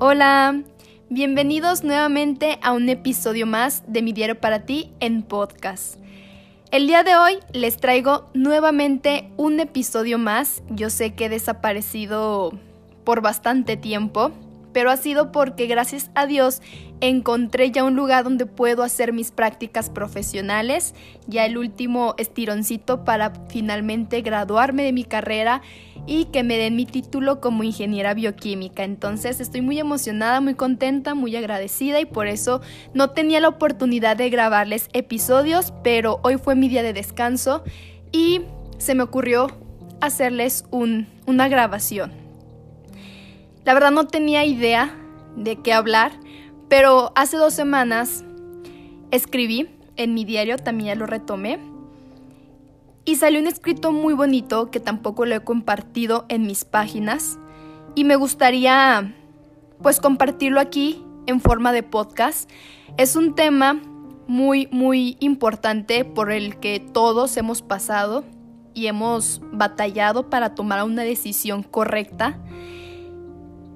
Hola, bienvenidos nuevamente a un episodio más de Mi Diario para ti en podcast. El día de hoy les traigo nuevamente un episodio más. Yo sé que he desaparecido por bastante tiempo, pero ha sido porque gracias a Dios encontré ya un lugar donde puedo hacer mis prácticas profesionales, ya el último estironcito para finalmente graduarme de mi carrera y que me den mi título como ingeniera bioquímica. Entonces estoy muy emocionada, muy contenta, muy agradecida y por eso no tenía la oportunidad de grabarles episodios, pero hoy fue mi día de descanso y se me ocurrió hacerles una grabación. La verdad no tenía idea de qué hablar, pero hace dos semanas escribí en mi diario, también ya lo retomé, y salió un escrito muy bonito que tampoco lo he compartido en mis páginas y me gustaría pues compartirlo aquí en forma de podcast. Es un tema muy muy importante por el que todos hemos pasado y hemos batallado para tomar una decisión correcta.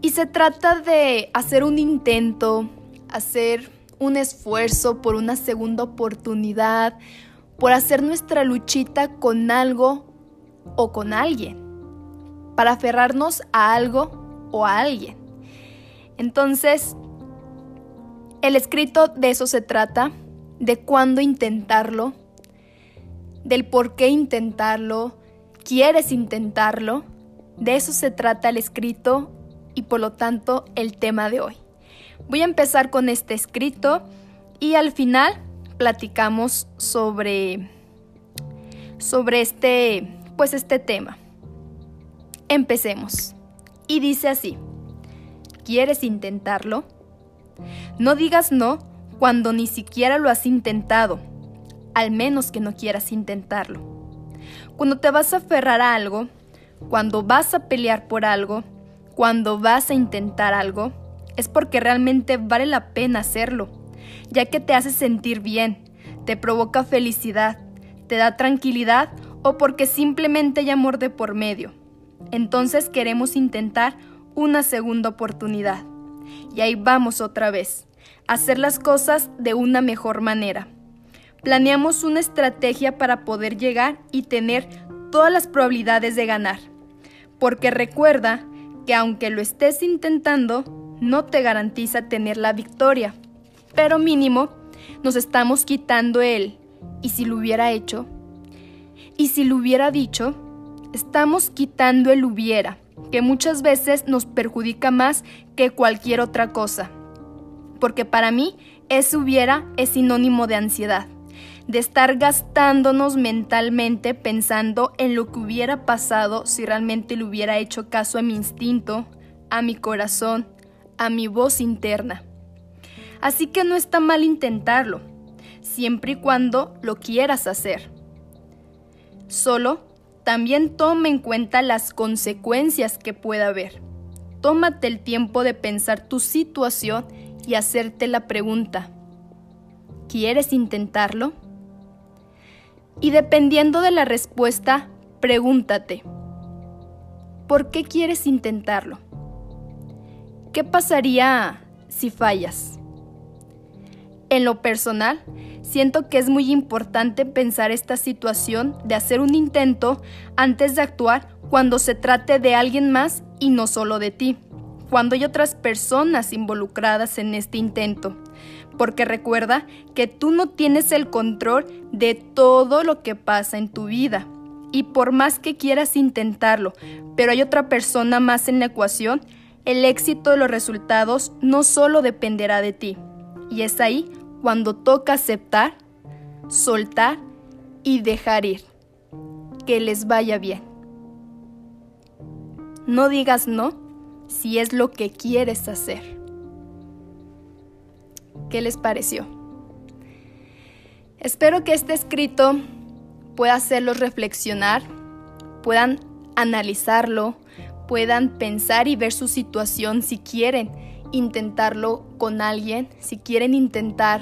Y se trata de hacer un intento, hacer un esfuerzo por una segunda oportunidad, por hacer nuestra luchita con algo o con alguien, para aferrarnos a algo o a alguien. Entonces, el escrito de eso se trata, de cuándo intentarlo, del por qué intentarlo, quieres intentarlo, de eso se trata el escrito y por lo tanto el tema de hoy. Voy a empezar con este escrito y al final platicamos sobre sobre este pues este tema. Empecemos. Y dice así: ¿Quieres intentarlo? No digas no cuando ni siquiera lo has intentado, al menos que no quieras intentarlo. Cuando te vas a aferrar a algo, cuando vas a pelear por algo, cuando vas a intentar algo, es porque realmente vale la pena hacerlo, ya que te hace sentir bien, te provoca felicidad, te da tranquilidad o porque simplemente hay amor de por medio. Entonces queremos intentar una segunda oportunidad. Y ahí vamos otra vez, hacer las cosas de una mejor manera. Planeamos una estrategia para poder llegar y tener todas las probabilidades de ganar. Porque recuerda que aunque lo estés intentando, no te garantiza tener la victoria, pero mínimo nos estamos quitando el ¿y si lo hubiera hecho? ¿Y si lo hubiera dicho? Estamos quitando el hubiera, que muchas veces nos perjudica más que cualquier otra cosa. Porque para mí, ese hubiera es sinónimo de ansiedad, de estar gastándonos mentalmente pensando en lo que hubiera pasado si realmente le hubiera hecho caso a mi instinto, a mi corazón, a mi voz interna. Así que no está mal intentarlo, siempre y cuando lo quieras hacer. Solo también toma en cuenta las consecuencias que pueda haber. Tómate el tiempo de pensar tu situación y hacerte la pregunta, ¿quieres intentarlo? Y dependiendo de la respuesta, pregúntate, ¿por qué quieres intentarlo? ¿Qué pasaría si fallas? En lo personal, siento que es muy importante pensar esta situación de hacer un intento antes de actuar cuando se trate de alguien más y no solo de ti, cuando hay otras personas involucradas en este intento. Porque recuerda que tú no tienes el control de todo lo que pasa en tu vida. Y por más que quieras intentarlo, pero hay otra persona más en la ecuación, el éxito de los resultados no solo dependerá de ti. Y es ahí cuando toca aceptar, soltar y dejar ir. Que les vaya bien. No digas no si es lo que quieres hacer. ¿Qué les pareció? Espero que este escrito pueda hacerlos reflexionar, puedan analizarlo, puedan pensar y ver su situación si quieren intentarlo con alguien, si quieren intentar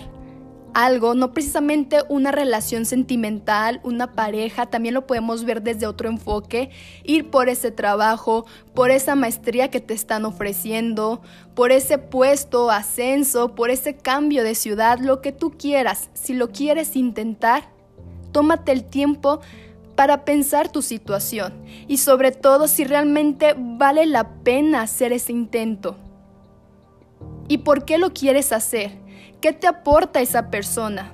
algo, no precisamente una relación sentimental, una pareja, también lo podemos ver desde otro enfoque, ir por ese trabajo, por esa maestría que te están ofreciendo, por ese puesto, ascenso, por ese cambio de ciudad, lo que tú quieras. Si lo quieres intentar, tómate el tiempo para pensar tu situación y sobre todo si realmente vale la pena hacer ese intento. ¿Y por qué lo quieres hacer? ¿Qué te aporta esa persona?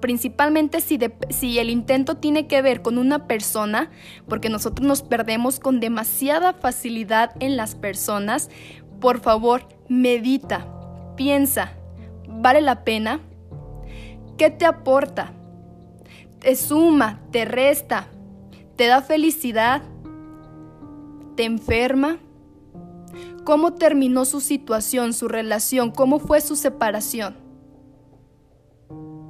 Principalmente si, si, el intento tiene que ver con una persona, porque nosotros nos perdemos con demasiada facilidad en las personas, por favor, medita, piensa, ¿vale la pena? ¿Qué te aporta? ¿Te suma? ¿Te resta? ¿Te da felicidad? ¿Te enferma? Cómo terminó su situación, su relación, cómo fue su separación.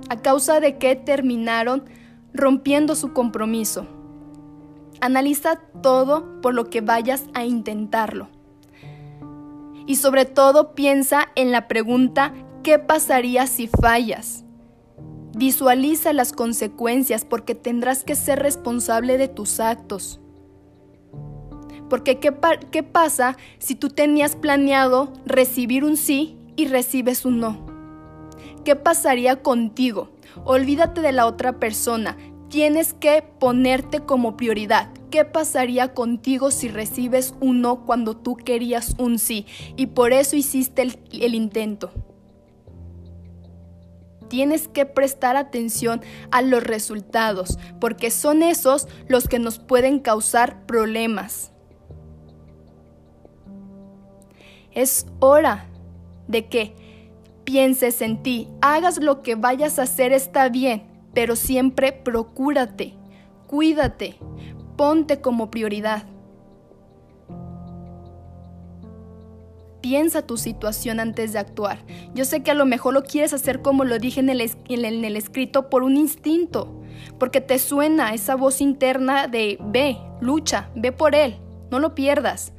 A causa de qué terminaron rompiendo su compromiso. Analiza todo por lo que vayas a intentarlo. Y sobre todo piensa en la pregunta, ¿qué pasaría si fallas? Visualiza las consecuencias porque tendrás que ser responsable de tus actos. Porque ¿qué, ¿qué pasa si tú tenías planeado recibir un sí y recibes un no? ¿Qué pasaría contigo? Olvídate de la otra persona. Tienes que ponerte como prioridad. ¿Qué pasaría contigo si recibes un no cuando tú querías un sí? Y por eso hiciste el intento tienes que prestar atención a los resultados, porque son esos los que nos pueden causar problemas. Es hora de que pienses en ti, hagas lo que vayas a hacer está bien, pero siempre procúrate, cuídate, ponte como prioridad. Piensa tu situación antes de actuar. Yo sé que a lo mejor lo quieres hacer como lo dije en el, en el escrito por un instinto, porque te suena esa voz interna de ve, lucha, ve por él, no lo pierdas.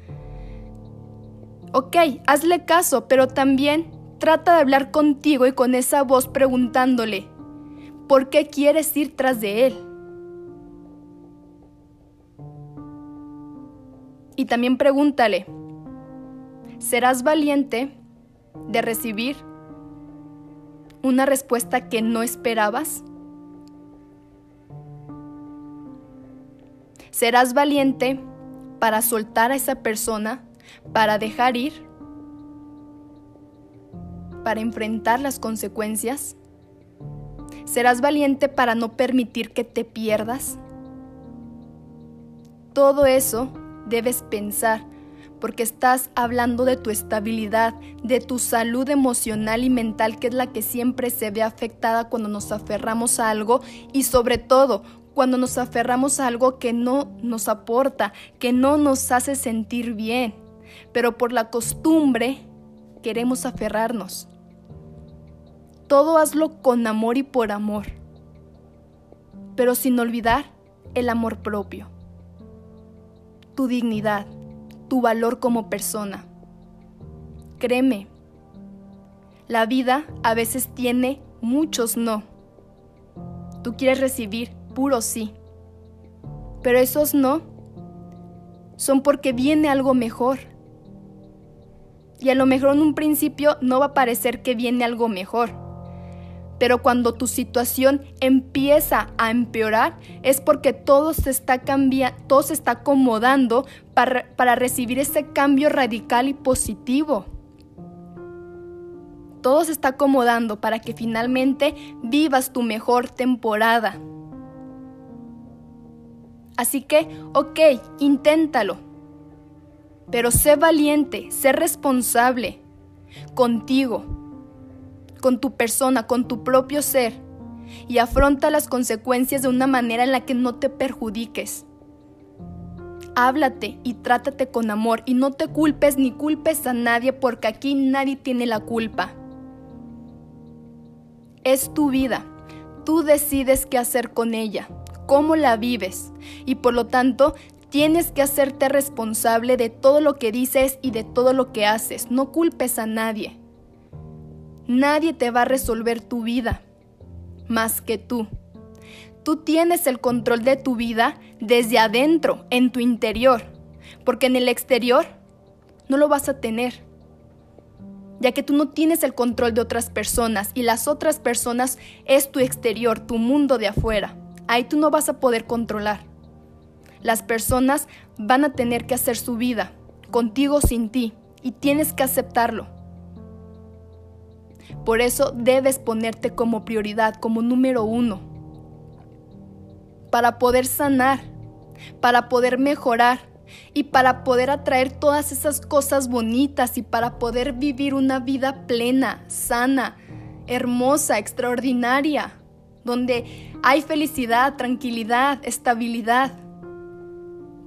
Ok, hazle caso, pero también trata de hablar contigo y con esa voz preguntándole, ¿por qué quieres ir tras de él? Y también pregúntale, ¿serás valiente de recibir una respuesta que no esperabas? ¿Serás valiente para soltar a esa persona para dejar ir, para enfrentar las consecuencias. ¿Serás valiente para no permitir que te pierdas? Todo eso debes pensar porque estás hablando de tu estabilidad, de tu salud emocional y mental, que es la que siempre se ve afectada cuando nos aferramos a algo y sobre todo cuando nos aferramos a algo que no nos aporta, que no nos hace sentir bien pero por la costumbre queremos aferrarnos. Todo hazlo con amor y por amor, pero sin olvidar el amor propio, tu dignidad, tu valor como persona. Créeme, la vida a veces tiene muchos no. Tú quieres recibir puro sí, pero esos no son porque viene algo mejor y a lo mejor en un principio no va a parecer que viene algo mejor. Pero cuando tu situación empieza a empeorar es porque todo se está se está acomodando para, para recibir ese cambio radical y positivo. Todo se está acomodando para que finalmente vivas tu mejor temporada. Así que, ok, inténtalo pero sé valiente, sé responsable contigo, con tu persona, con tu propio ser, y afronta las consecuencias de una manera en la que no te perjudiques. Háblate y trátate con amor y no te culpes ni culpes a nadie porque aquí nadie tiene la culpa. Es tu vida. Tú decides qué hacer con ella, cómo la vives y por lo tanto Tienes que hacerte responsable de todo lo que dices y de todo lo que haces. No culpes a nadie. Nadie te va a resolver tu vida más que tú. Tú tienes el control de tu vida desde adentro, en tu interior, porque en el exterior no lo vas a tener, ya que tú no tienes el control de otras personas y las otras personas es tu exterior, tu mundo de afuera. Ahí tú no vas a poder controlar. Las personas van a tener que hacer su vida, contigo sin ti, y tienes que aceptarlo. Por eso debes ponerte como prioridad, como número uno, para poder sanar, para poder mejorar y para poder atraer todas esas cosas bonitas y para poder vivir una vida plena, sana, hermosa, extraordinaria, donde hay felicidad, tranquilidad, estabilidad.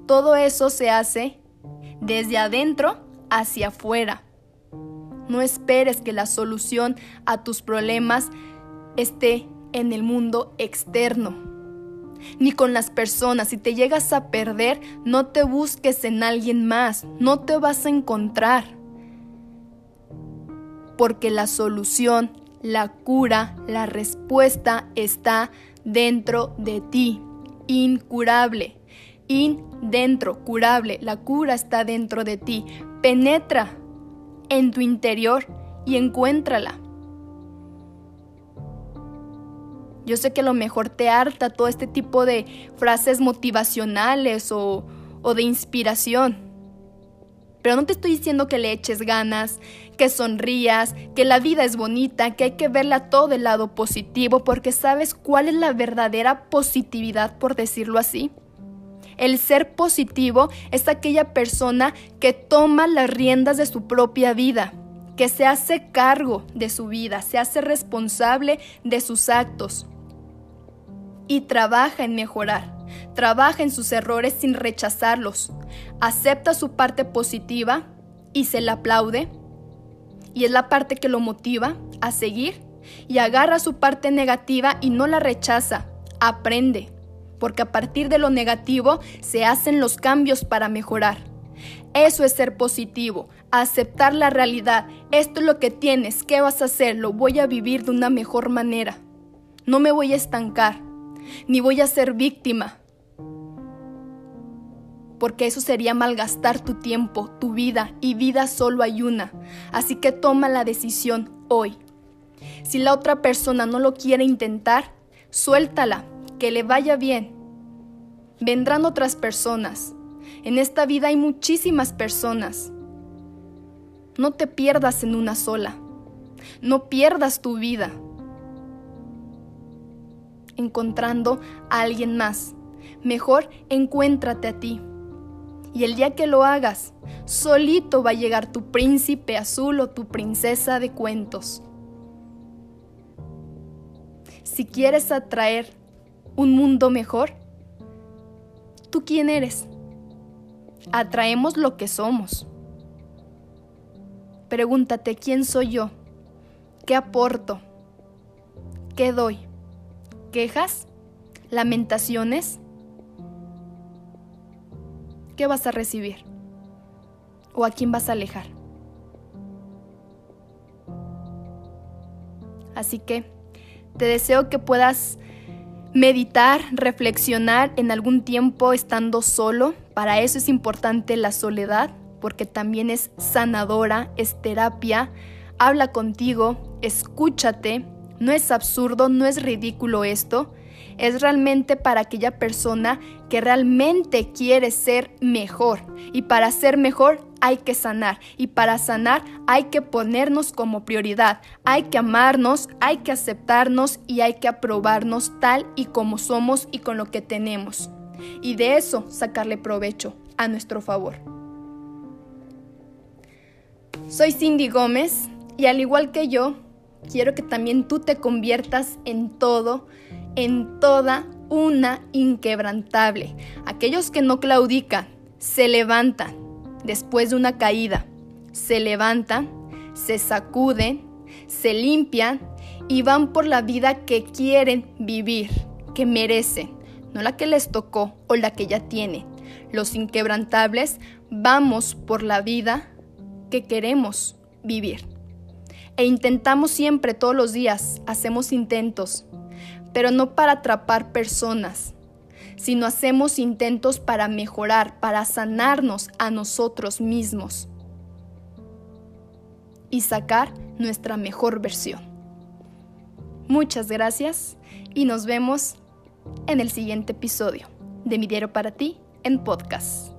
Todo eso se hace desde adentro hacia afuera. No esperes que la solución a tus problemas esté en el mundo externo, ni con las personas. Si te llegas a perder, no te busques en alguien más, no te vas a encontrar. Porque la solución, la cura, la respuesta está dentro de ti, incurable. In dentro, curable, la cura está dentro de ti. Penetra en tu interior y encuéntrala. Yo sé que a lo mejor te harta todo este tipo de frases motivacionales o, o de inspiración. Pero no te estoy diciendo que le eches ganas, que sonrías, que la vida es bonita, que hay que verla todo del lado positivo, porque sabes cuál es la verdadera positividad, por decirlo así. El ser positivo es aquella persona que toma las riendas de su propia vida, que se hace cargo de su vida, se hace responsable de sus actos y trabaja en mejorar, trabaja en sus errores sin rechazarlos, acepta su parte positiva y se la aplaude y es la parte que lo motiva a seguir y agarra su parte negativa y no la rechaza, aprende, porque a partir de lo negativo se hacen los cambios para mejorar. Eso es ser positivo, aceptar la realidad. Esto es lo que tienes, ¿qué vas a hacer? Lo voy a vivir de una mejor manera. No me voy a estancar, ni voy a ser víctima, porque eso sería malgastar tu tiempo, tu vida, y vida solo hay una. Así que toma la decisión hoy. Si la otra persona no lo quiere intentar, suéltala que le vaya bien. Vendrán otras personas. En esta vida hay muchísimas personas. No te pierdas en una sola. No pierdas tu vida encontrando a alguien más. Mejor encuéntrate a ti. Y el día que lo hagas, solito va a llegar tu príncipe azul o tu princesa de cuentos. Si quieres atraer un mundo mejor? ¿Tú quién eres? Atraemos lo que somos. Pregúntate, ¿quién soy yo? ¿Qué aporto? ¿Qué doy? ¿Quejas? ¿Lamentaciones? ¿Qué vas a recibir? ¿O a quién vas a alejar? Así que te deseo que puedas meditar, reflexionar en algún tiempo estando solo. Para eso es importante la soledad, porque también es sanadora, es terapia. Habla contigo, escúchate. No es absurdo, no es ridículo esto. Es realmente para aquella persona que realmente quiere ser mejor. Y para ser mejor hay que sanar y para sanar hay que ponernos como prioridad, hay que amarnos, hay que aceptarnos y hay que aprobarnos tal y como somos y con lo que tenemos. Y de eso sacarle provecho a nuestro favor. Soy Cindy Gómez y al igual que yo, quiero que también tú te conviertas en todo, en toda una inquebrantable. Aquellos que no claudican, se levantan, después de una caída. Se levantan, se sacuden, se limpian y van por la vida que quieren vivir, que merecen, no la que les tocó o la que ya tienen. Los inquebrantables vamos por la vida que queremos vivir. E intentamos siempre, todos los días, hacemos intentos, pero no para atrapar personas, sino hacemos intentos para mejorar, para sanarnos a nosotros mismos y sacar nuestra mejor versión. Muchas gracias y nos vemos en el siguiente episodio de Mi Diario para ti en podcast.